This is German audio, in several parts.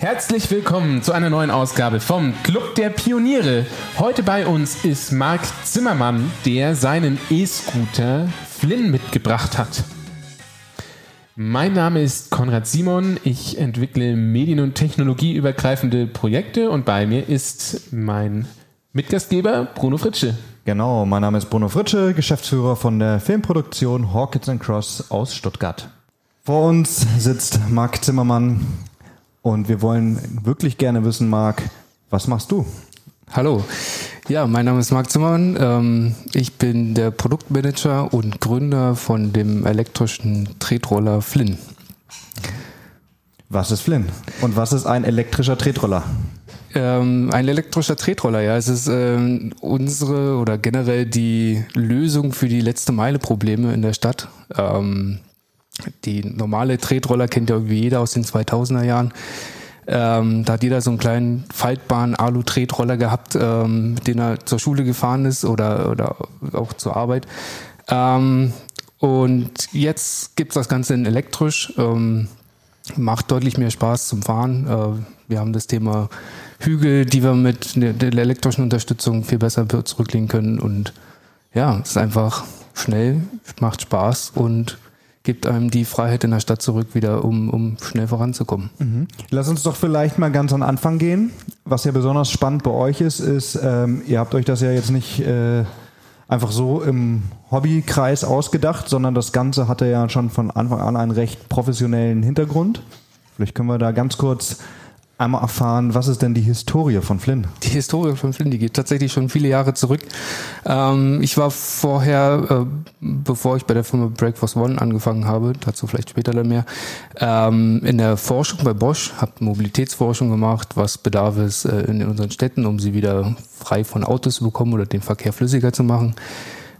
Herzlich willkommen zu einer neuen Ausgabe vom Club der Pioniere. Heute bei uns ist Marc Zimmermann, der seinen E-Scooter Flynn mitgebracht hat. Mein Name ist Konrad Simon. Ich entwickle medien- und technologieübergreifende Projekte und bei mir ist mein Mitgastgeber Bruno Fritsche. Genau, mein Name ist Bruno Fritsche, Geschäftsführer von der Filmproduktion Hawkins Cross aus Stuttgart. Vor uns sitzt Marc Zimmermann und wir wollen wirklich gerne wissen, Marc, was machst du? Hallo, ja, mein Name ist Marc Zimmermann. Ähm, ich bin der Produktmanager und Gründer von dem elektrischen Tretroller Flynn. Was ist Flynn und was ist ein elektrischer Tretroller? Ähm, ein elektrischer Tretroller, ja. Es ist ähm, unsere oder generell die Lösung für die letzte Meile Probleme in der Stadt. Ähm, die normale Tretroller kennt ja irgendwie jeder aus den 2000er Jahren. Ähm, da hat jeder so einen kleinen faltbaren Alu-Tretroller gehabt, ähm, mit dem er zur Schule gefahren ist oder, oder auch zur Arbeit. Ähm, und jetzt gibt's das Ganze in elektrisch. Ähm, macht deutlich mehr Spaß zum Fahren. Äh, wir haben das Thema Hügel, die wir mit der elektrischen Unterstützung viel besser zurücklegen können. Und ja, es ist einfach schnell, macht Spaß und gibt einem die Freiheit in der Stadt zurück wieder, um, um schnell voranzukommen. Mhm. Lass uns doch vielleicht mal ganz an Anfang gehen. Was ja besonders spannend bei euch ist, ist, ähm, ihr habt euch das ja jetzt nicht äh, einfach so im Hobbykreis ausgedacht, sondern das Ganze hatte ja schon von Anfang an einen recht professionellen Hintergrund. Vielleicht können wir da ganz kurz einmal erfahren, was ist denn die Historie von Flynn? Die Historie von Flynn, die geht tatsächlich schon viele Jahre zurück. Ähm, ich war vorher, äh, bevor ich bei der Firma Breakfast One angefangen habe, dazu vielleicht später dann mehr, ähm, in der Forschung bei Bosch, habe Mobilitätsforschung gemacht, was bedarf es äh, in unseren Städten, um sie wieder frei von Autos zu bekommen oder den Verkehr flüssiger zu machen.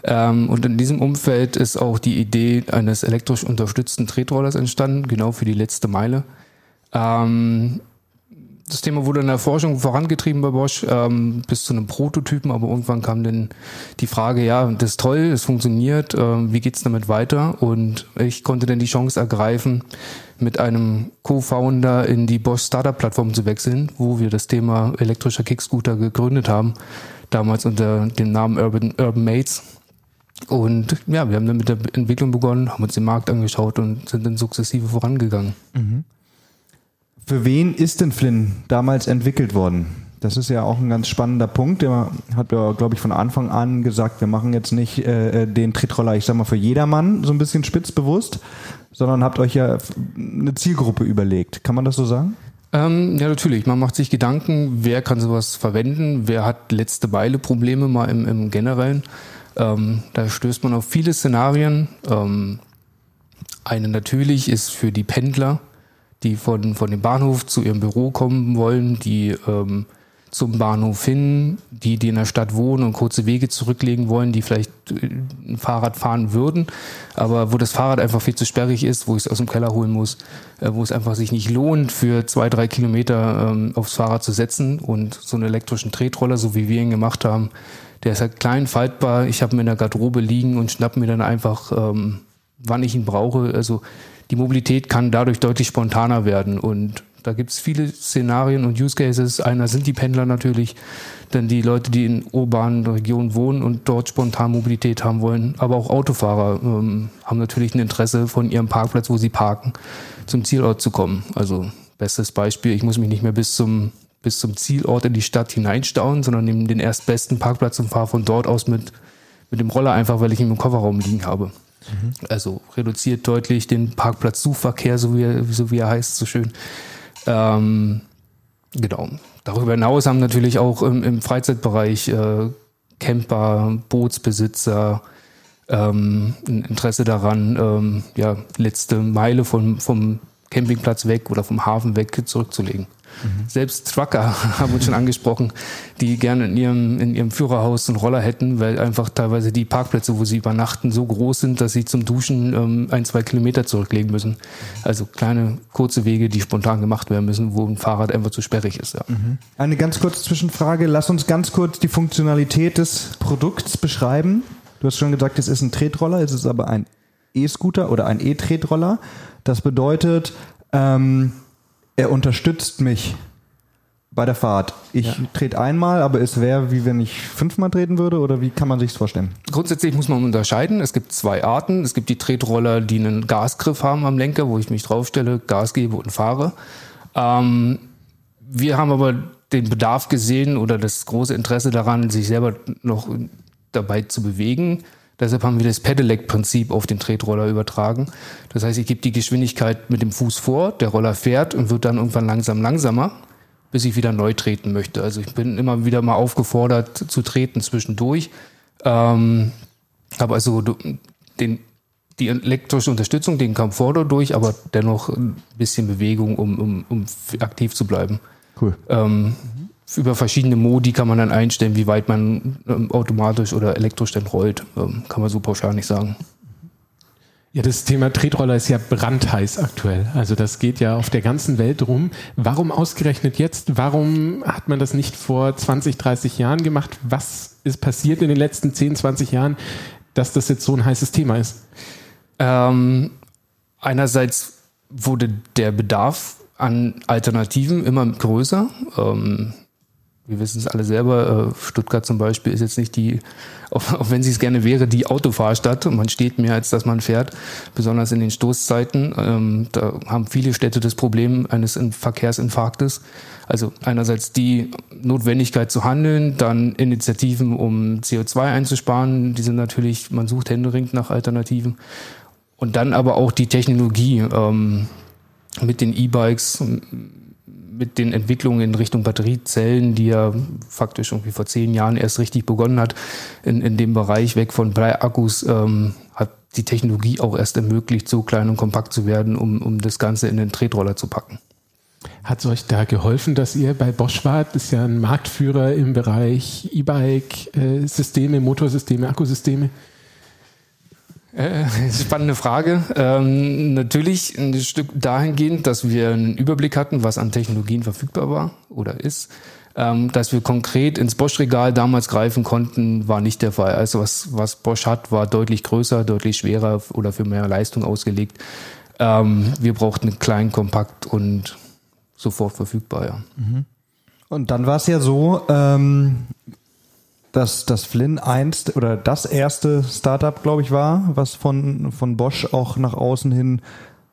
Ähm, und in diesem Umfeld ist auch die Idee eines elektrisch unterstützten Tretrollers entstanden, genau für die letzte Meile. Ähm, das Thema wurde in der Forschung vorangetrieben bei Bosch ähm, bis zu einem Prototypen, aber irgendwann kam dann die Frage, ja, das ist toll, es funktioniert, äh, wie geht's damit weiter? Und ich konnte dann die Chance ergreifen, mit einem Co-Founder in die Bosch Startup-Plattform zu wechseln, wo wir das Thema elektrischer Kickscooter gegründet haben, damals unter dem Namen Urban, Urban Mates. Und ja, wir haben dann mit der Entwicklung begonnen, haben uns den Markt angeschaut und sind dann sukzessive vorangegangen. Mhm. Für wen ist denn Flynn damals entwickelt worden? Das ist ja auch ein ganz spannender Punkt. Der hat ja, glaube ich, von Anfang an gesagt, wir machen jetzt nicht äh, den Tretroller, ich sag mal, für jedermann so ein bisschen spitzbewusst, sondern habt euch ja eine Zielgruppe überlegt. Kann man das so sagen? Ähm, ja, natürlich. Man macht sich Gedanken, wer kann sowas verwenden, wer hat letzte Beile Probleme mal im, im Generellen. Ähm, da stößt man auf viele Szenarien. Ähm, eine natürlich ist für die Pendler, die von, von dem Bahnhof zu ihrem Büro kommen wollen, die ähm, zum Bahnhof hin, die, die in der Stadt wohnen und kurze Wege zurücklegen wollen, die vielleicht äh, ein Fahrrad fahren würden, aber wo das Fahrrad einfach viel zu sperrig ist, wo ich es aus dem Keller holen muss, äh, wo es einfach sich nicht lohnt, für zwei, drei Kilometer ähm, aufs Fahrrad zu setzen und so einen elektrischen Tretroller, so wie wir ihn gemacht haben, der ist halt klein, faltbar, ich habe ihn in der Garderobe liegen und schnapp mir dann einfach, ähm, wann ich ihn brauche, also die Mobilität kann dadurch deutlich spontaner werden. Und da gibt es viele Szenarien und Use Cases. Einer sind die Pendler natürlich, dann die Leute, die in urbanen Regionen wohnen und dort spontan Mobilität haben wollen. Aber auch Autofahrer ähm, haben natürlich ein Interesse, von ihrem Parkplatz, wo sie parken, zum Zielort zu kommen. Also bestes Beispiel, ich muss mich nicht mehr bis zum bis zum Zielort in die Stadt hineinstauen, sondern nehme den erstbesten Parkplatz und fahre von dort aus mit, mit dem Roller einfach, weil ich ihn im Kofferraum liegen habe. Mhm. Also reduziert deutlich den Parkplatzsuchverkehr, so wie, so wie er heißt, so schön. Ähm, genau. Darüber hinaus haben natürlich auch im, im Freizeitbereich äh, Camper, Bootsbesitzer ähm, ein Interesse daran, ähm, ja, letzte Meile vom, vom Campingplatz weg oder vom Hafen weg zurückzulegen. Mhm. Selbst Trucker haben uns schon angesprochen, die gerne in ihrem, in ihrem Führerhaus einen Roller hätten, weil einfach teilweise die Parkplätze, wo sie übernachten, so groß sind, dass sie zum Duschen ähm, ein, zwei Kilometer zurücklegen müssen. Also kleine, kurze Wege, die spontan gemacht werden müssen, wo ein Fahrrad einfach zu sperrig ist. Ja. Mhm. Eine ganz kurze Zwischenfrage. Lass uns ganz kurz die Funktionalität des Produkts beschreiben. Du hast schon gesagt, es ist ein Tretroller, es ist aber ein E-Scooter oder ein E-Tretroller. Das bedeutet, ähm, er unterstützt mich bei der Fahrt. Ich ja. trete einmal, aber es wäre wie wenn ich fünfmal treten würde oder wie kann man sich vorstellen? Grundsätzlich muss man unterscheiden. Es gibt zwei Arten. Es gibt die Tretroller, die einen Gasgriff haben am Lenker, wo ich mich draufstelle, Gas gebe und fahre. Ähm, wir haben aber den Bedarf gesehen oder das große Interesse daran, sich selber noch dabei zu bewegen. Deshalb haben wir das Pedelec-Prinzip auf den Tretroller übertragen. Das heißt, ich gebe die Geschwindigkeit mit dem Fuß vor, der Roller fährt und wird dann irgendwann langsam langsamer, bis ich wieder neu treten möchte. Also ich bin immer wieder mal aufgefordert zu treten zwischendurch. Ähm, habe also den, die elektrische Unterstützung, den Komfort dadurch, aber dennoch ein bisschen Bewegung, um, um, um aktiv zu bleiben. Cool. Ähm, über verschiedene Modi kann man dann einstellen, wie weit man ähm, automatisch oder elektrisch dann rollt. Ähm, kann man so pauschal nicht sagen. Ja, das Thema Tretroller ist ja brandheiß aktuell. Also das geht ja auf der ganzen Welt rum. Warum ausgerechnet jetzt? Warum hat man das nicht vor 20, 30 Jahren gemacht? Was ist passiert in den letzten 10, 20 Jahren, dass das jetzt so ein heißes Thema ist? Ähm, einerseits wurde der Bedarf an Alternativen immer größer. Ähm, wir wissen es alle selber, äh, Stuttgart zum Beispiel ist jetzt nicht die, auch, wenn sie es gerne wäre, die Autofahrstadt. Man steht mehr, als dass man fährt, besonders in den Stoßzeiten. Ähm, da haben viele Städte das Problem eines Verkehrsinfarktes. Also einerseits die Notwendigkeit zu handeln, dann Initiativen, um CO2 einzusparen. Die sind natürlich, man sucht händeringend nach Alternativen. Und dann aber auch die Technologie ähm, mit den E-Bikes, mit den Entwicklungen in Richtung Batteriezellen, die ja faktisch irgendwie vor zehn Jahren erst richtig begonnen hat, in, in dem Bereich weg von Bleiakkus, ähm, hat die Technologie auch erst ermöglicht, so klein und kompakt zu werden, um, um das Ganze in den Tretroller zu packen. Hat es euch da geholfen, dass ihr bei Bosch wart? Das ist ja ein Marktführer im Bereich E-Bike-Systeme, Motorsysteme, Akkusysteme. Äh, spannende Frage. Ähm, natürlich ein Stück dahingehend, dass wir einen Überblick hatten, was an Technologien verfügbar war oder ist. Ähm, dass wir konkret ins Bosch-Regal damals greifen konnten, war nicht der Fall. Also was, was Bosch hat, war deutlich größer, deutlich schwerer oder für mehr Leistung ausgelegt. Ähm, wir brauchten klein, kompakt und sofort verfügbar, ja. Mhm. Und dann war es ja so, ähm, dass das Flynn einst oder das erste Startup, glaube ich, war, was von, von Bosch auch nach außen hin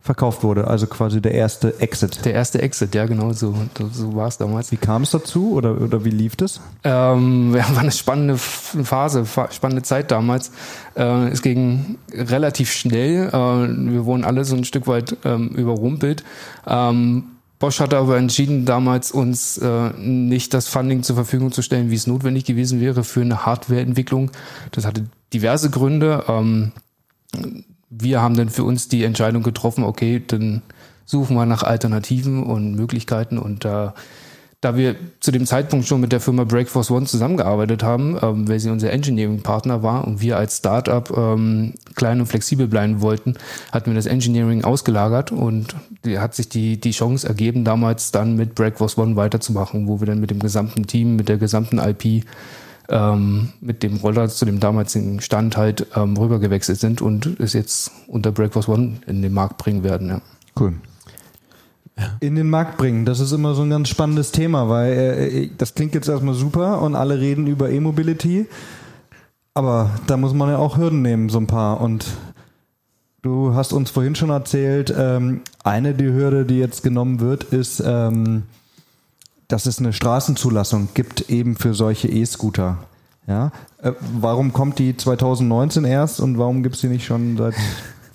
verkauft wurde. Also quasi der erste Exit. Der erste Exit, ja genau, so, so war es damals. Wie kam es dazu oder, oder wie lief das? Ähm, ja, war eine spannende Phase, spannende Zeit damals. Äh, es ging relativ schnell. Äh, wir wurden alle so ein Stück weit ähm, überrumpelt. Ähm, Bosch hat aber entschieden, damals uns äh, nicht das Funding zur Verfügung zu stellen, wie es notwendig gewesen wäre für eine Hardwareentwicklung. Das hatte diverse Gründe. Ähm, wir haben dann für uns die Entscheidung getroffen, okay, dann suchen wir nach Alternativen und Möglichkeiten und da äh, da wir zu dem Zeitpunkt schon mit der Firma Breakforce One zusammengearbeitet haben, ähm, weil sie unser Engineering-Partner war und wir als Startup ähm, klein und flexibel bleiben wollten, hatten wir das Engineering ausgelagert und hat sich die, die Chance ergeben, damals dann mit Breakforce One weiterzumachen, wo wir dann mit dem gesamten Team, mit der gesamten IP, ähm, mit dem Roller zu dem damaligen Stand halt ähm, rübergewechselt sind und es jetzt unter Breakforce One in den Markt bringen werden. Ja. Cool in den Markt bringen. Das ist immer so ein ganz spannendes Thema, weil äh, das klingt jetzt erstmal super und alle reden über E-Mobility, aber da muss man ja auch Hürden nehmen, so ein paar. Und du hast uns vorhin schon erzählt, ähm, eine die Hürde, die jetzt genommen wird, ist, ähm, dass es eine Straßenzulassung gibt eben für solche E-Scooter. Ja, äh, warum kommt die 2019 erst und warum gibt es die nicht schon seit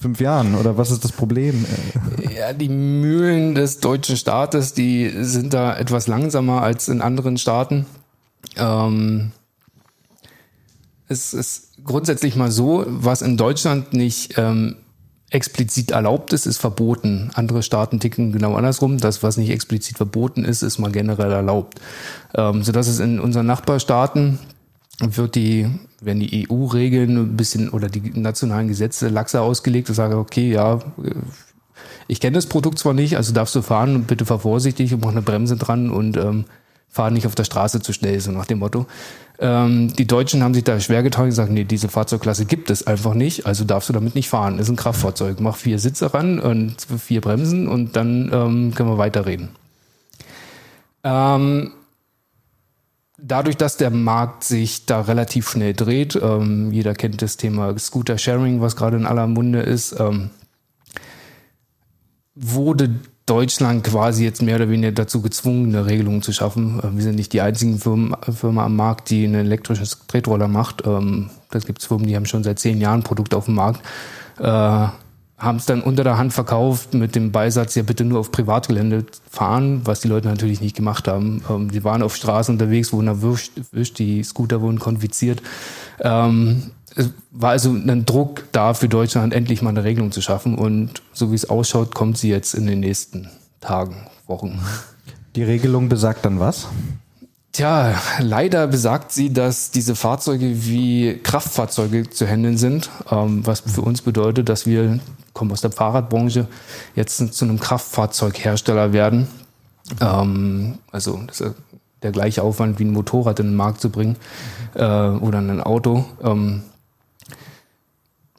fünf Jahren? Oder was ist das Problem? Ja, die Mühlen des deutschen Staates, die sind da etwas langsamer als in anderen Staaten. Ähm, es ist grundsätzlich mal so, was in Deutschland nicht ähm, explizit erlaubt ist, ist verboten. Andere Staaten ticken genau andersrum. Das, was nicht explizit verboten ist, ist mal generell erlaubt. Ähm, sodass es in unseren Nachbarstaaten wird die, werden die EU-Regeln ein bisschen oder die nationalen Gesetze laxer ausgelegt und sage, okay, ja, ich kenne das Produkt zwar nicht, also darfst du fahren, bitte fahr vorsichtig und mach eine Bremse dran und ähm, fahr nicht auf der Straße zu schnell, so nach dem Motto. Ähm, die Deutschen haben sich da schwer getan und gesagt, nee, diese Fahrzeugklasse gibt es einfach nicht, also darfst du damit nicht fahren. Ist ein Kraftfahrzeug. Mach vier Sitze ran und vier Bremsen und dann ähm, können wir weiterreden. Ähm, dadurch, dass der Markt sich da relativ schnell dreht, ähm, jeder kennt das Thema Scooter Sharing, was gerade in aller Munde ist, ähm, wurde Deutschland quasi jetzt mehr oder weniger dazu gezwungen, eine Regelung zu schaffen. Äh, wir sind nicht die einzigen Firmen, Firma am Markt, die einen elektrischen Tretroller macht. Ähm, das gibt es Firmen, die haben schon seit zehn Jahren Produkte auf dem Markt. Haben es dann unter der Hand verkauft mit dem Beisatz, ja bitte nur auf Privatgelände fahren, was die Leute natürlich nicht gemacht haben. Ähm, die waren auf Straßen unterwegs, wurden erwischt, die Scooter wurden konfiziert. Ähm, es war also ein Druck da für Deutschland, endlich mal eine Regelung zu schaffen. Und so wie es ausschaut, kommt sie jetzt in den nächsten Tagen, Wochen. Die Regelung besagt dann was? Tja, leider besagt sie, dass diese Fahrzeuge wie Kraftfahrzeuge zu handeln sind, ähm, was für uns bedeutet, dass wir, kommen aus der Fahrradbranche, jetzt zu einem Kraftfahrzeughersteller werden. Ähm, also der gleiche Aufwand wie ein Motorrad in den Markt zu bringen äh, oder ein Auto. Ähm,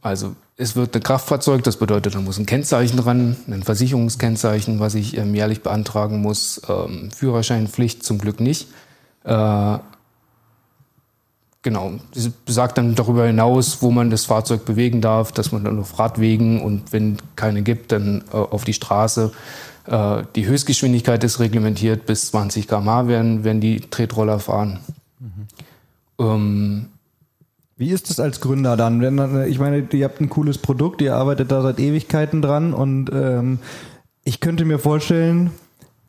also es wird ein Kraftfahrzeug, das bedeutet, da muss ein Kennzeichen dran, ein Versicherungskennzeichen, was ich ähm, jährlich beantragen muss. Ähm, Führerscheinpflicht zum Glück nicht. Äh, genau, das besagt dann darüber hinaus, wo man das Fahrzeug bewegen darf, dass man dann auf Radwegen und wenn keine gibt, dann äh, auf die Straße. Äh, die Höchstgeschwindigkeit ist reglementiert, bis 20 km/h werden, werden die Tretroller fahren. Mhm. Ähm, wie ist es als Gründer dann? Wenn, ich meine, ihr habt ein cooles Produkt, ihr arbeitet da seit Ewigkeiten dran und ähm, ich könnte mir vorstellen,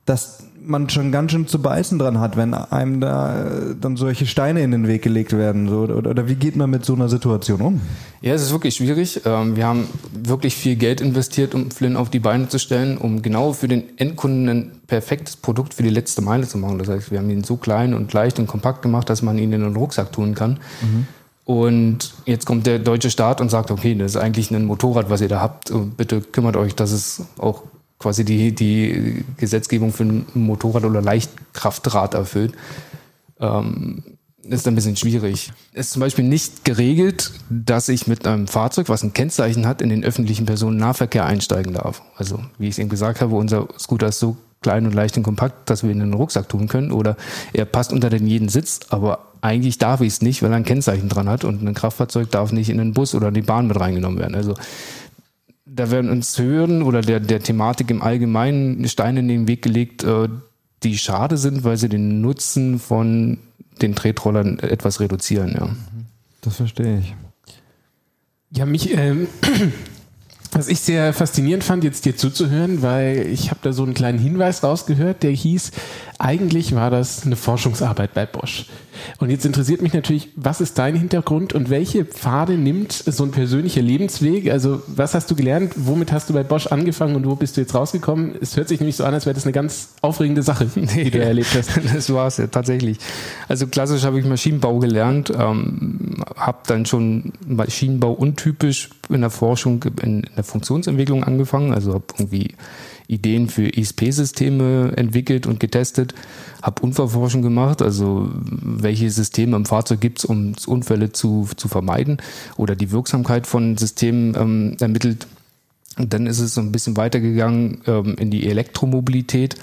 dass man schon ganz schön zu beißen dran hat, wenn einem da äh, dann solche Steine in den Weg gelegt werden. So, oder, oder wie geht man mit so einer Situation um? Ja, es ist wirklich schwierig. Ähm, wir haben wirklich viel Geld investiert, um Flynn auf die Beine zu stellen, um genau für den Endkunden ein perfektes Produkt für die letzte Meile zu machen. Das heißt, wir haben ihn so klein und leicht und kompakt gemacht, dass man ihn in einen Rucksack tun kann. Mhm. Und jetzt kommt der deutsche Staat und sagt, okay, das ist eigentlich ein Motorrad, was ihr da habt. Bitte kümmert euch, dass es auch quasi die, die Gesetzgebung für ein Motorrad oder Leichtkraftrad erfüllt, ähm, ist ein bisschen schwierig. Es ist zum Beispiel nicht geregelt, dass ich mit einem Fahrzeug, was ein Kennzeichen hat, in den öffentlichen Personennahverkehr einsteigen darf. Also, wie ich es eben gesagt habe, unser Scooter ist so klein und leicht und kompakt, dass wir ihn in den Rucksack tun können oder er passt unter den jeden Sitz, aber eigentlich darf ich es nicht, weil er ein Kennzeichen dran hat und ein Kraftfahrzeug darf nicht in den Bus oder in die Bahn mit reingenommen werden. Also da werden uns Hürden oder der, der Thematik im Allgemeinen Steine in den Weg gelegt, äh, die schade sind, weil sie den Nutzen von den Tretrollern etwas reduzieren. Ja. Das verstehe ich. Ja, mich, ähm, was ich sehr faszinierend fand, jetzt dir zuzuhören, weil ich habe da so einen kleinen Hinweis rausgehört, der hieß, eigentlich war das eine Forschungsarbeit bei Bosch. Und jetzt interessiert mich natürlich, was ist dein Hintergrund und welche Pfade nimmt so ein persönlicher Lebensweg? Also was hast du gelernt? Womit hast du bei Bosch angefangen und wo bist du jetzt rausgekommen? Es hört sich nämlich so an, als wäre das eine ganz aufregende Sache, die du erlebt hast. Das war es ja tatsächlich. Also klassisch habe ich Maschinenbau gelernt, ähm, habe dann schon Maschinenbau untypisch in der Forschung, in, in der Funktionsentwicklung angefangen. Also habe irgendwie Ideen für ISP-Systeme entwickelt und getestet, habe Unfallforschung gemacht, also welche Systeme im Fahrzeug gibt es, um Unfälle zu, zu vermeiden oder die Wirksamkeit von Systemen ähm, ermittelt. Und dann ist es so ein bisschen weitergegangen ähm, in die Elektromobilität,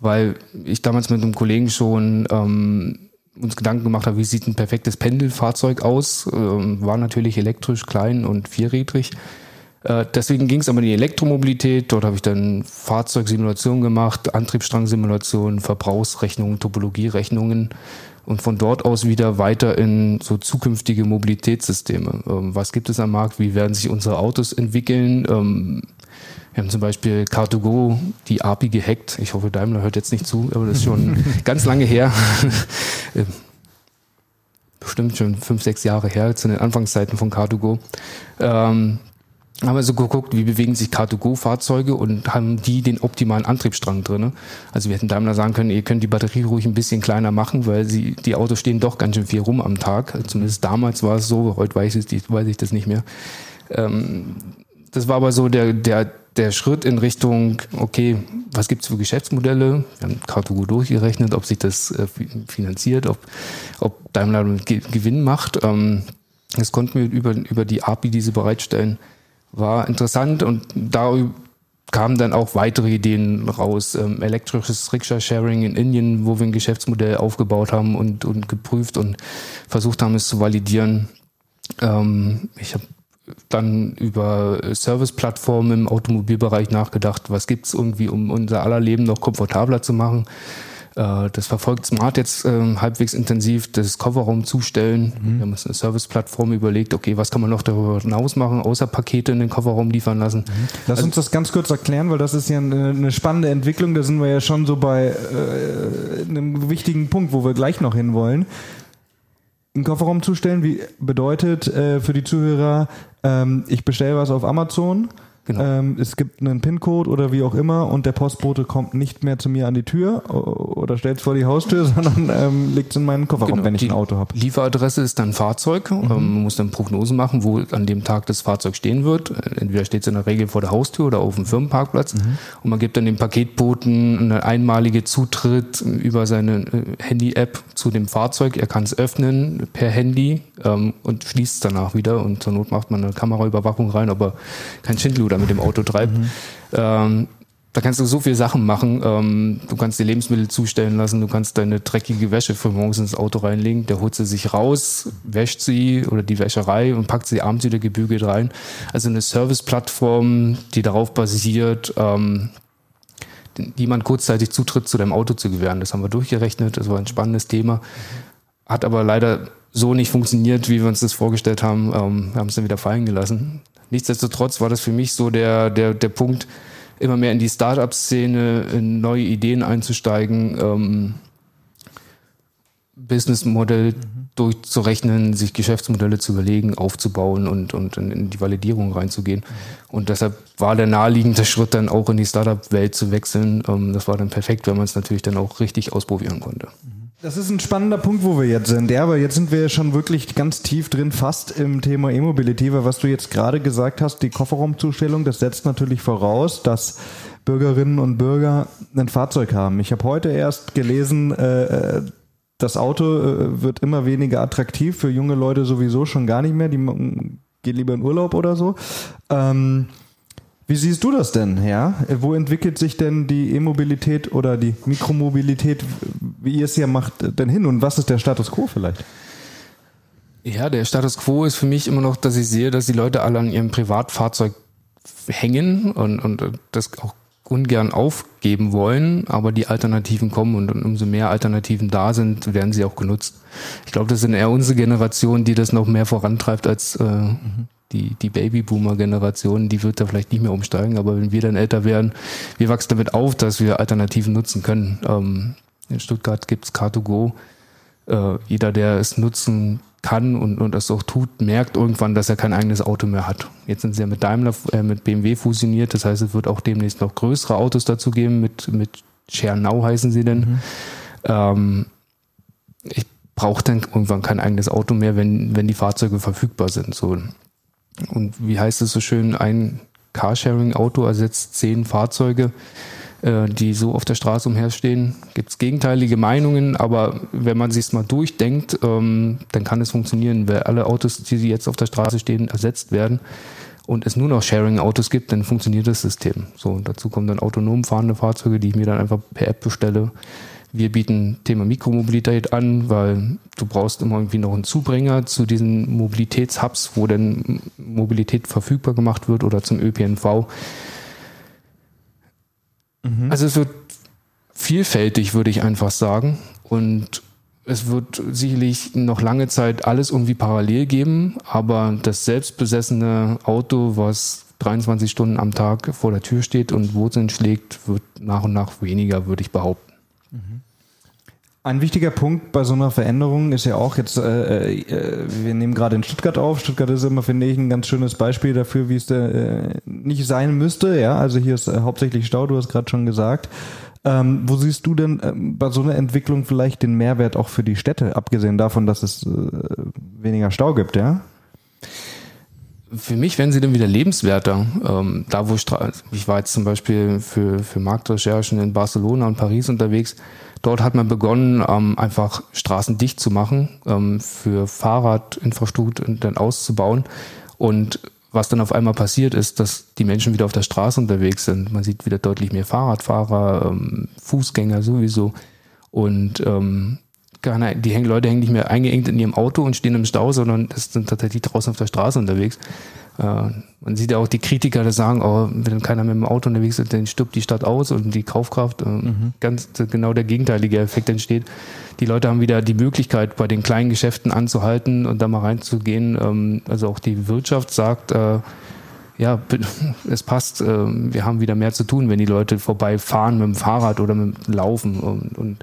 weil ich damals mit einem Kollegen schon ähm, uns Gedanken gemacht habe, wie sieht ein perfektes Pendelfahrzeug aus, ähm, war natürlich elektrisch, klein und vierrädrig. Äh, deswegen ging es aber in die Elektromobilität. Dort habe ich dann Fahrzeugsimulationen gemacht, Antriebsstrangsimulationen, Verbrauchsrechnungen, Topologierechnungen und von dort aus wieder weiter in so zukünftige Mobilitätssysteme. Ähm, was gibt es am Markt? Wie werden sich unsere Autos entwickeln? Ähm, wir haben zum Beispiel Car2Go die API gehackt. Ich hoffe, Daimler hört jetzt nicht zu, aber das ist schon ganz lange her. Ähm, bestimmt schon fünf, sechs Jahre her, zu den Anfangszeiten von Car2Go. Ähm, haben wir so geguckt, wie bewegen sich Car2Go-Fahrzeuge und haben die den optimalen Antriebsstrang drin. Also wir hätten Daimler sagen können, ihr könnt die Batterie ruhig ein bisschen kleiner machen, weil sie, die Autos stehen doch ganz schön viel rum am Tag. Zumindest damals war es so, heute weiß ich, weiß ich das nicht mehr. Ähm, das war aber so der, der, der Schritt in Richtung, okay, was gibt's für Geschäftsmodelle? Wir haben Car2Go durchgerechnet, ob sich das äh, finanziert, ob, ob Daimler Gewinn macht. Ähm, das konnten wir über, über die API, die sie bereitstellen, war interessant und da kamen dann auch weitere Ideen raus. Ähm, elektrisches Rickshaw-Sharing in Indien, wo wir ein Geschäftsmodell aufgebaut haben und, und geprüft und versucht haben, es zu validieren. Ähm, ich habe dann über Service-Plattformen im Automobilbereich nachgedacht. Was gibt's irgendwie, um unser aller Leben noch komfortabler zu machen? Äh, das verfolgt Smart jetzt äh, halbwegs intensiv, das Kofferraum zustellen. Mhm. Wir haben uns eine Service-Plattform überlegt, okay, was kann man noch darüber hinaus machen, außer Pakete in den Kofferraum liefern lassen. Mhm. Lass also, uns das ganz kurz erklären, weil das ist ja eine, eine spannende Entwicklung. Da sind wir ja schon so bei äh, einem wichtigen Punkt, wo wir gleich noch hinwollen. Einen Kofferraum zustellen, wie bedeutet äh, für die Zuhörer, ähm, ich bestelle was auf Amazon Genau. Ähm, es gibt einen PIN-Code oder wie auch immer und der Postbote kommt nicht mehr zu mir an die Tür oder stellt es vor die Haustür, sondern ähm, legt es in meinen Kofferraum, genau. wenn ich die ein Auto habe. Lieferadresse ist dann Fahrzeug. Mhm. Ähm, man muss dann Prognosen machen, wo an dem Tag das Fahrzeug stehen wird. Entweder steht es in der Regel vor der Haustür oder auf dem Firmenparkplatz. Mhm. Und man gibt dann dem Paketboten einen einmalige Zutritt über seine äh, Handy-App zu dem Fahrzeug. Er kann es öffnen per Handy ähm, und schließt es danach wieder. Und zur Not macht man eine Kameraüberwachung rein, ob er kein Schindluder mit dem Auto treibt. Mhm. Ähm, da kannst du so viele Sachen machen. Ähm, du kannst die Lebensmittel zustellen lassen, du kannst deine dreckige Wäsche für morgens ins Auto reinlegen, der holt sie sich raus, wäscht sie oder die Wäscherei und packt sie abends wieder gebügelt rein. Also eine Service-Plattform, die darauf basiert, ähm, jemand kurzzeitig Zutritt zu deinem Auto zu gewähren. Das haben wir durchgerechnet, das war ein spannendes Thema. Hat aber leider so nicht funktioniert, wie wir uns das vorgestellt haben. Ähm, wir haben es dann wieder fallen gelassen. Nichtsdestotrotz war das für mich so der, der, der Punkt, immer mehr in die Startup-Szene, in neue Ideen einzusteigen, ähm, Businessmodell mhm. durchzurechnen, sich Geschäftsmodelle zu überlegen, aufzubauen und, und in die Validierung reinzugehen. Mhm. Und deshalb war der naheliegende Schritt dann auch in die Startup-Welt zu wechseln. Ähm, das war dann perfekt, wenn man es natürlich dann auch richtig ausprobieren konnte. Mhm. Das ist ein spannender Punkt, wo wir jetzt sind. Ja, aber jetzt sind wir schon wirklich ganz tief drin, fast im Thema E-Mobility, weil was du jetzt gerade gesagt hast, die Kofferraumzustellung, das setzt natürlich voraus, dass Bürgerinnen und Bürger ein Fahrzeug haben. Ich habe heute erst gelesen, äh, äh das Auto äh, wird immer weniger attraktiv für junge Leute sowieso schon gar nicht mehr. Die gehen lieber in Urlaub oder so. Ähm, wie siehst du das denn, ja? Wo entwickelt sich denn die E-Mobilität oder die Mikromobilität, wie ihr es ja macht, denn hin? Und was ist der Status quo vielleicht? Ja, der Status quo ist für mich immer noch, dass ich sehe, dass die Leute alle an ihrem Privatfahrzeug hängen und, und das auch ungern aufgeben wollen, aber die Alternativen kommen und, und umso mehr Alternativen da sind, werden sie auch genutzt. Ich glaube, das sind eher unsere Generation, die das noch mehr vorantreibt als äh, mhm die, die Babyboomer-Generation, die wird da vielleicht nicht mehr umsteigen, aber wenn wir dann älter werden, wir wachsen damit auf, dass wir Alternativen nutzen können. Ähm, in Stuttgart gibt's Car2Go. Äh, jeder, der es nutzen kann und, und das auch tut, merkt irgendwann, dass er kein eigenes Auto mehr hat. Jetzt sind sie ja mit Daimler, äh, mit BMW fusioniert, das heißt, es wird auch demnächst noch größere Autos dazu geben, mit, mit Now heißen sie denn. Mhm. Ähm, ich brauche dann irgendwann kein eigenes Auto mehr, wenn, wenn die Fahrzeuge verfügbar sind. So, und wie heißt es so schön, ein Carsharing-Auto ersetzt zehn Fahrzeuge, äh, die so auf der Straße umherstehen. Gibt es gegenteilige Meinungen, aber wenn man sich mal durchdenkt, ähm, dann kann es funktionieren. Wenn alle Autos, die jetzt auf der Straße stehen, ersetzt werden und es nur noch Sharing-Autos gibt, dann funktioniert das System. So, dazu kommen dann autonom fahrende Fahrzeuge, die ich mir dann einfach per App bestelle wir bieten Thema Mikromobilität an, weil du brauchst immer irgendwie noch einen Zubringer zu diesen Mobilitätshubs, wo denn Mobilität verfügbar gemacht wird oder zum ÖPNV. Mhm. Also es wird vielfältig, würde ich einfach sagen. Und es wird sicherlich noch lange Zeit alles irgendwie parallel geben, aber das selbstbesessene Auto, was 23 Stunden am Tag vor der Tür steht und Wurzeln schlägt, wird nach und nach weniger, würde ich behaupten. Ein wichtiger Punkt bei so einer Veränderung ist ja auch jetzt, äh, äh, wir nehmen gerade in Stuttgart auf. Stuttgart ist immer, finde ich, ein ganz schönes Beispiel dafür, wie es äh, nicht sein müsste. Ja, also hier ist äh, hauptsächlich Stau, du hast gerade schon gesagt. Ähm, wo siehst du denn äh, bei so einer Entwicklung vielleicht den Mehrwert auch für die Städte, abgesehen davon, dass es äh, weniger Stau gibt, ja? Für mich werden sie dann wieder lebenswerter. Ähm, da, wo ich, ich war jetzt zum Beispiel für, für Marktrecherchen in Barcelona und Paris unterwegs. Dort hat man begonnen, ähm, einfach Straßen dicht zu machen, ähm, für Fahrradinfrastruktur dann auszubauen. Und was dann auf einmal passiert ist, dass die Menschen wieder auf der Straße unterwegs sind. Man sieht wieder deutlich mehr Fahrradfahrer, ähm, Fußgänger sowieso. Und ähm, die Leute hängen nicht mehr eingeengt in ihrem Auto und stehen im Stau, sondern es sind tatsächlich draußen auf der Straße unterwegs. Äh, man sieht ja auch die Kritiker, die sagen, oh, wenn keiner mit dem Auto unterwegs ist, dann stirbt die Stadt aus und die Kaufkraft. Äh, mhm. Ganz genau der gegenteilige Effekt entsteht. Die Leute haben wieder die Möglichkeit, bei den kleinen Geschäften anzuhalten und da mal reinzugehen. Ähm, also auch die Wirtschaft sagt, äh, ja, es passt, wir haben wieder mehr zu tun, wenn die Leute vorbeifahren mit dem Fahrrad oder mit dem Laufen. Und, und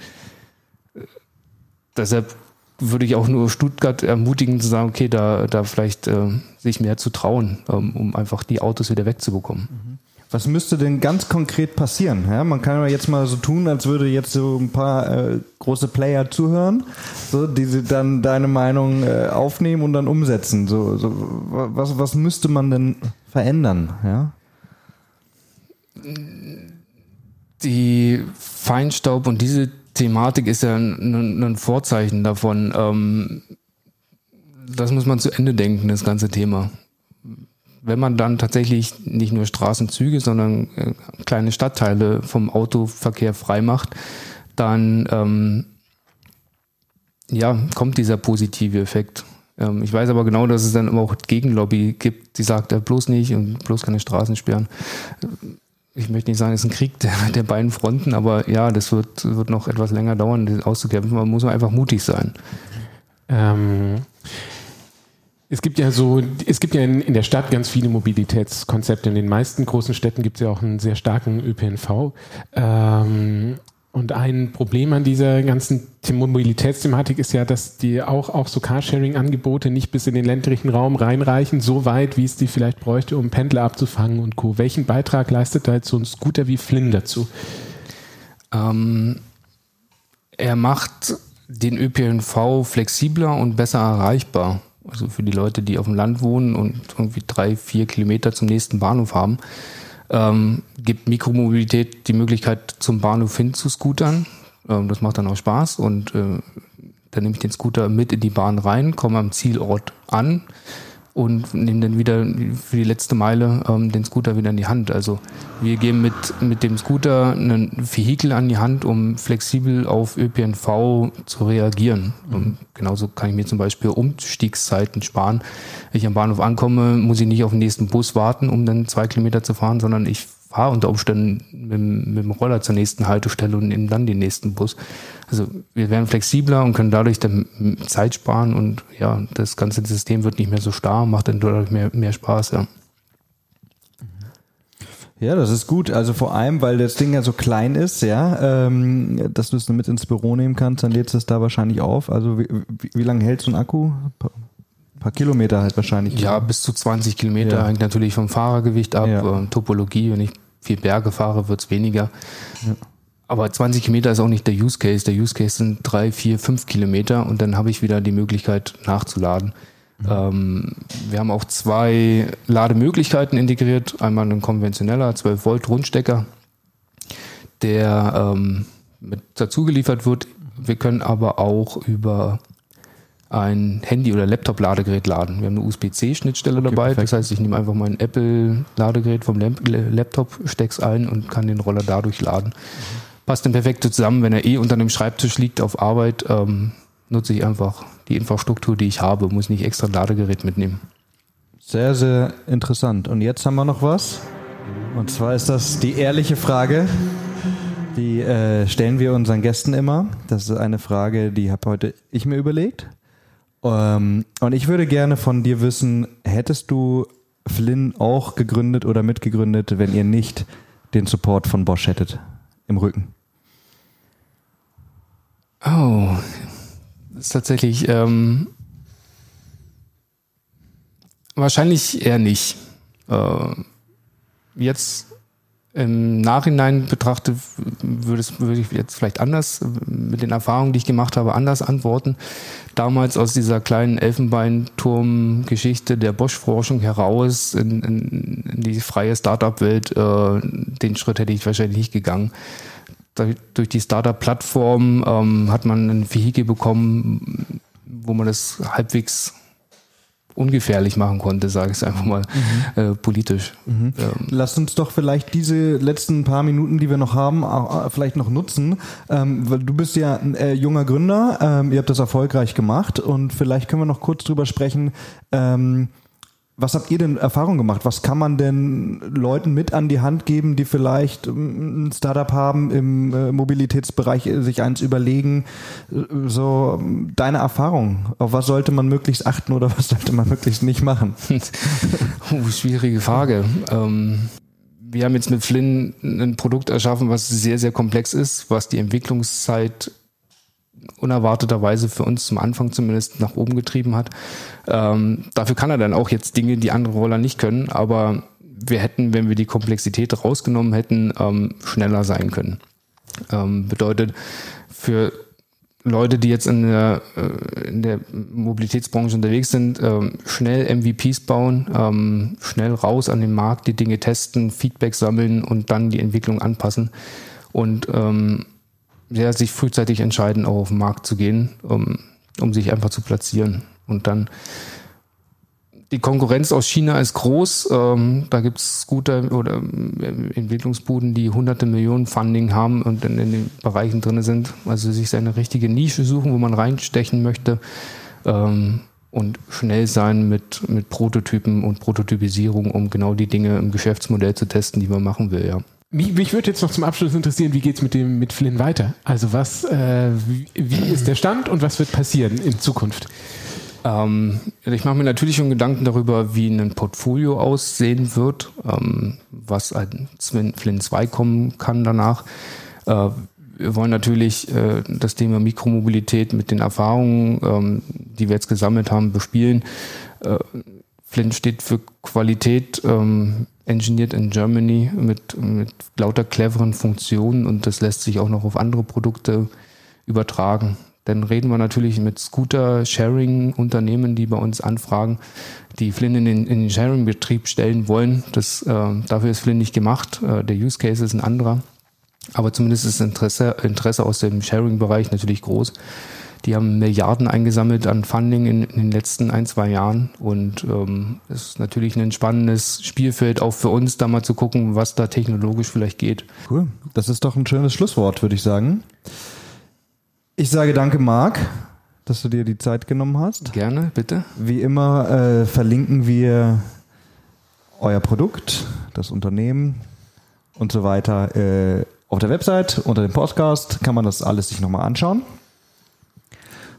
deshalb würde ich auch nur Stuttgart ermutigen zu sagen, okay, da, da vielleicht äh, sich mehr zu trauen, ähm, um einfach die Autos wieder wegzubekommen. Mhm. Was müsste denn ganz konkret passieren? Ja, man kann ja jetzt mal so tun, als würde jetzt so ein paar äh, große Player zuhören, so, die sie dann deine Meinung äh, aufnehmen und dann umsetzen. So, so, was, was müsste man denn verändern? Ja? Die Feinstaub und diese Thematik ist ja ein, ein Vorzeichen davon. Ähm, das muss man zu Ende denken, das ganze Thema. Wenn man dann tatsächlich nicht nur Straßenzüge, sondern äh, kleine Stadtteile vom Autoverkehr frei macht, dann ähm, ja, kommt dieser positive Effekt. Ähm, ich weiß aber genau, dass es dann immer auch Gegenlobby gibt, die sagt, äh, bloß nicht und bloß keine Straßen sperren ich möchte nicht sagen, es ist ein Krieg der, der beiden Fronten, aber ja, das wird, wird noch etwas länger dauern, das auszukämpfen. Man muss einfach mutig sein. Ähm, es gibt ja so, es gibt ja in, in, der Stadt ganz viele Mobilitätskonzepte. In den meisten großen Städten gibt es ja auch einen sehr starken ÖPNV. Ähm, und ein Problem an dieser ganzen Mobilitätsthematik ist ja, dass die auch, auch so Carsharing-Angebote nicht bis in den ländlichen Raum reinreichen, so weit, wie es die vielleicht bräuchte, um Pendler abzufangen und Co. Welchen Beitrag leistet da jetzt so ein Scooter wie Flynn dazu? Ähm, er macht den ÖPNV flexibler und besser erreichbar. Also für die Leute, die auf dem Land wohnen und irgendwie drei, vier Kilometer zum nächsten Bahnhof haben ähm, gibt Mikromobilität die Möglichkeit, zum Bahnhof hin zu scootern. Ähm, das macht dann auch Spaß und äh, dann nehme ich den Scooter mit in die Bahn rein, komme am Zielort an und nehmen dann wieder für die letzte Meile ähm, den Scooter wieder in die Hand. Also wir geben mit, mit dem Scooter ein Vehikel an die Hand, um flexibel auf ÖPNV zu reagieren. Mhm. genauso kann ich mir zum Beispiel Umstiegszeiten sparen. Wenn ich am Bahnhof ankomme, muss ich nicht auf den nächsten Bus warten, um dann zwei Kilometer zu fahren, sondern ich fahre unter Umständen mit, mit dem Roller zur nächsten Haltestelle und nehme dann den nächsten Bus. Also wir werden flexibler und können dadurch dann Zeit sparen und ja, das ganze System wird nicht mehr so starr, macht dann dadurch mehr, mehr Spaß, ja. Ja, das ist gut. Also vor allem, weil das Ding ja so klein ist, ja, ähm, dass du es mit ins Büro nehmen kannst, dann lädst du es da wahrscheinlich auf. Also wie, wie, wie lange hält so ein Akku? Ein paar, paar Kilometer halt wahrscheinlich. Ja, bis zu 20 Kilometer ja. hängt natürlich vom Fahrergewicht ab, ja. äh, Topologie. Wenn ich viel Berge fahre, wird's weniger. Ja. Aber 20 Kilometer ist auch nicht der Use Case. Der Use Case sind drei, vier, fünf Kilometer und dann habe ich wieder die Möglichkeit nachzuladen. Mhm. Ähm, wir haben auch zwei Lademöglichkeiten integriert. Einmal ein konventioneller 12 Volt Rundstecker, der ähm, mit dazu geliefert wird. Wir können aber auch über ein Handy- oder Laptop-Ladegerät laden. Wir haben eine USB-C-Schnittstelle okay, dabei. Perfekt. Das heißt, ich nehme einfach mein Apple-Ladegerät vom Laptop, steck's ein und kann den Roller dadurch laden. Mhm passt dann perfekt zusammen. Wenn er eh unter dem Schreibtisch liegt auf Arbeit, ähm, nutze ich einfach die Infrastruktur, die ich habe, muss nicht extra ein Ladegerät mitnehmen. Sehr, sehr interessant. Und jetzt haben wir noch was. Und zwar ist das die ehrliche Frage. Die äh, stellen wir unseren Gästen immer. Das ist eine Frage, die habe heute ich mir überlegt. Ähm, und ich würde gerne von dir wissen, hättest du Flynn auch gegründet oder mitgegründet, wenn ihr nicht den Support von Bosch hättet im Rücken? Oh, das ist tatsächlich ähm, wahrscheinlich eher nicht. Äh, jetzt im Nachhinein betrachtet würde, es, würde ich jetzt vielleicht anders, mit den Erfahrungen, die ich gemacht habe, anders antworten. Damals aus dieser kleinen Elfenbeinturm-Geschichte der Bosch-Forschung heraus in, in, in die freie Startup-Welt, äh, den Schritt hätte ich wahrscheinlich nicht gegangen durch die Startup-Plattform ähm, hat man ein Vehikel bekommen, wo man das halbwegs ungefährlich machen konnte, sage ich es einfach mal mhm. äh, politisch. Mhm. Ähm. Lasst uns doch vielleicht diese letzten paar Minuten, die wir noch haben, auch, vielleicht noch nutzen. Ähm, weil du bist ja ein äh, junger Gründer, ähm, ihr habt das erfolgreich gemacht und vielleicht können wir noch kurz drüber sprechen. Ähm, was habt ihr denn Erfahrung gemacht? Was kann man denn Leuten mit an die Hand geben, die vielleicht ähm, ein Startup haben im äh, Mobilitätsbereich, äh, sich eins überlegen? Äh, so deine Erfahrung. Auf was sollte man möglichst achten oder was sollte man möglichst nicht machen? oh, schwierige Frage. Ähm, wir haben jetzt mit Flynn ein Produkt erschaffen, was sehr, sehr komplex ist, was die Entwicklungszeit unerwarteterweise für uns zum Anfang zumindest nach oben getrieben hat. Ähm, dafür kann er dann auch jetzt Dinge, die andere Roller nicht können, aber wir hätten, wenn wir die Komplexität rausgenommen hätten, ähm, schneller sein können. Ähm, bedeutet, für Leute, die jetzt in der, äh, in der Mobilitätsbranche unterwegs sind, ähm, schnell MVPs bauen, ähm, schnell raus an den Markt, die Dinge testen, Feedback sammeln und dann die Entwicklung anpassen. Und ähm, ja, sich frühzeitig entscheiden, auch auf den Markt zu gehen, um, um sich einfach zu platzieren. Und dann die Konkurrenz aus China ist groß. Ähm, da gibt es Scooter oder äh, Entwicklungsbuden, die hunderte Millionen Funding haben und in, in den Bereichen drin sind. Also sich seine richtige Nische suchen, wo man reinstechen möchte. Ähm, und schnell sein mit, mit Prototypen und Prototypisierung, um genau die Dinge im Geschäftsmodell zu testen, die man machen will, ja. Mich, mich würde jetzt noch zum Abschluss interessieren, wie geht es mit dem mit Flynn weiter? Also was, äh, wie, wie, ist der Stand und was wird passieren in Zukunft? Ähm, ich mache mir natürlich schon Gedanken darüber, wie ein Portfolio aussehen wird, ähm, was ein Flynn 2 kommen kann danach. Äh, wir wollen natürlich äh, das Thema Mikromobilität mit den Erfahrungen, ähm, die wir jetzt gesammelt haben, bespielen. Äh, Flynn steht für Qualität, ähm, engineered in Germany mit, mit lauter cleveren Funktionen und das lässt sich auch noch auf andere Produkte übertragen. Dann reden wir natürlich mit Scooter-Sharing-Unternehmen, die bei uns anfragen, die Flynn in den, in den Sharing-Betrieb stellen wollen. Das, äh, dafür ist Flynn nicht gemacht. Äh, der Use Case ist ein anderer. Aber zumindest ist Interesse, Interesse aus dem Sharing-Bereich natürlich groß. Die haben Milliarden eingesammelt an Funding in, in den letzten ein, zwei Jahren. Und ähm, es ist natürlich ein spannendes Spielfeld auch für uns, da mal zu gucken, was da technologisch vielleicht geht. Cool. Das ist doch ein schönes Schlusswort, würde ich sagen. Ich sage danke, Marc, dass du dir die Zeit genommen hast. Gerne, bitte. Wie immer äh, verlinken wir euer Produkt, das Unternehmen und so weiter äh, auf der Website unter dem Podcast. Kann man das alles sich nochmal anschauen.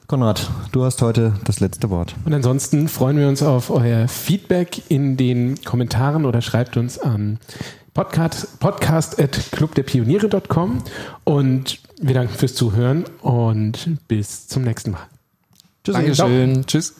Konrad, du hast heute das letzte Wort. Und ansonsten freuen wir uns auf euer Feedback in den Kommentaren oder schreibt uns an podcast, podcast at clubderpioniere.com und wir danken fürs Zuhören und bis zum nächsten Mal. Tschüss. Dankeschön. Tschüss.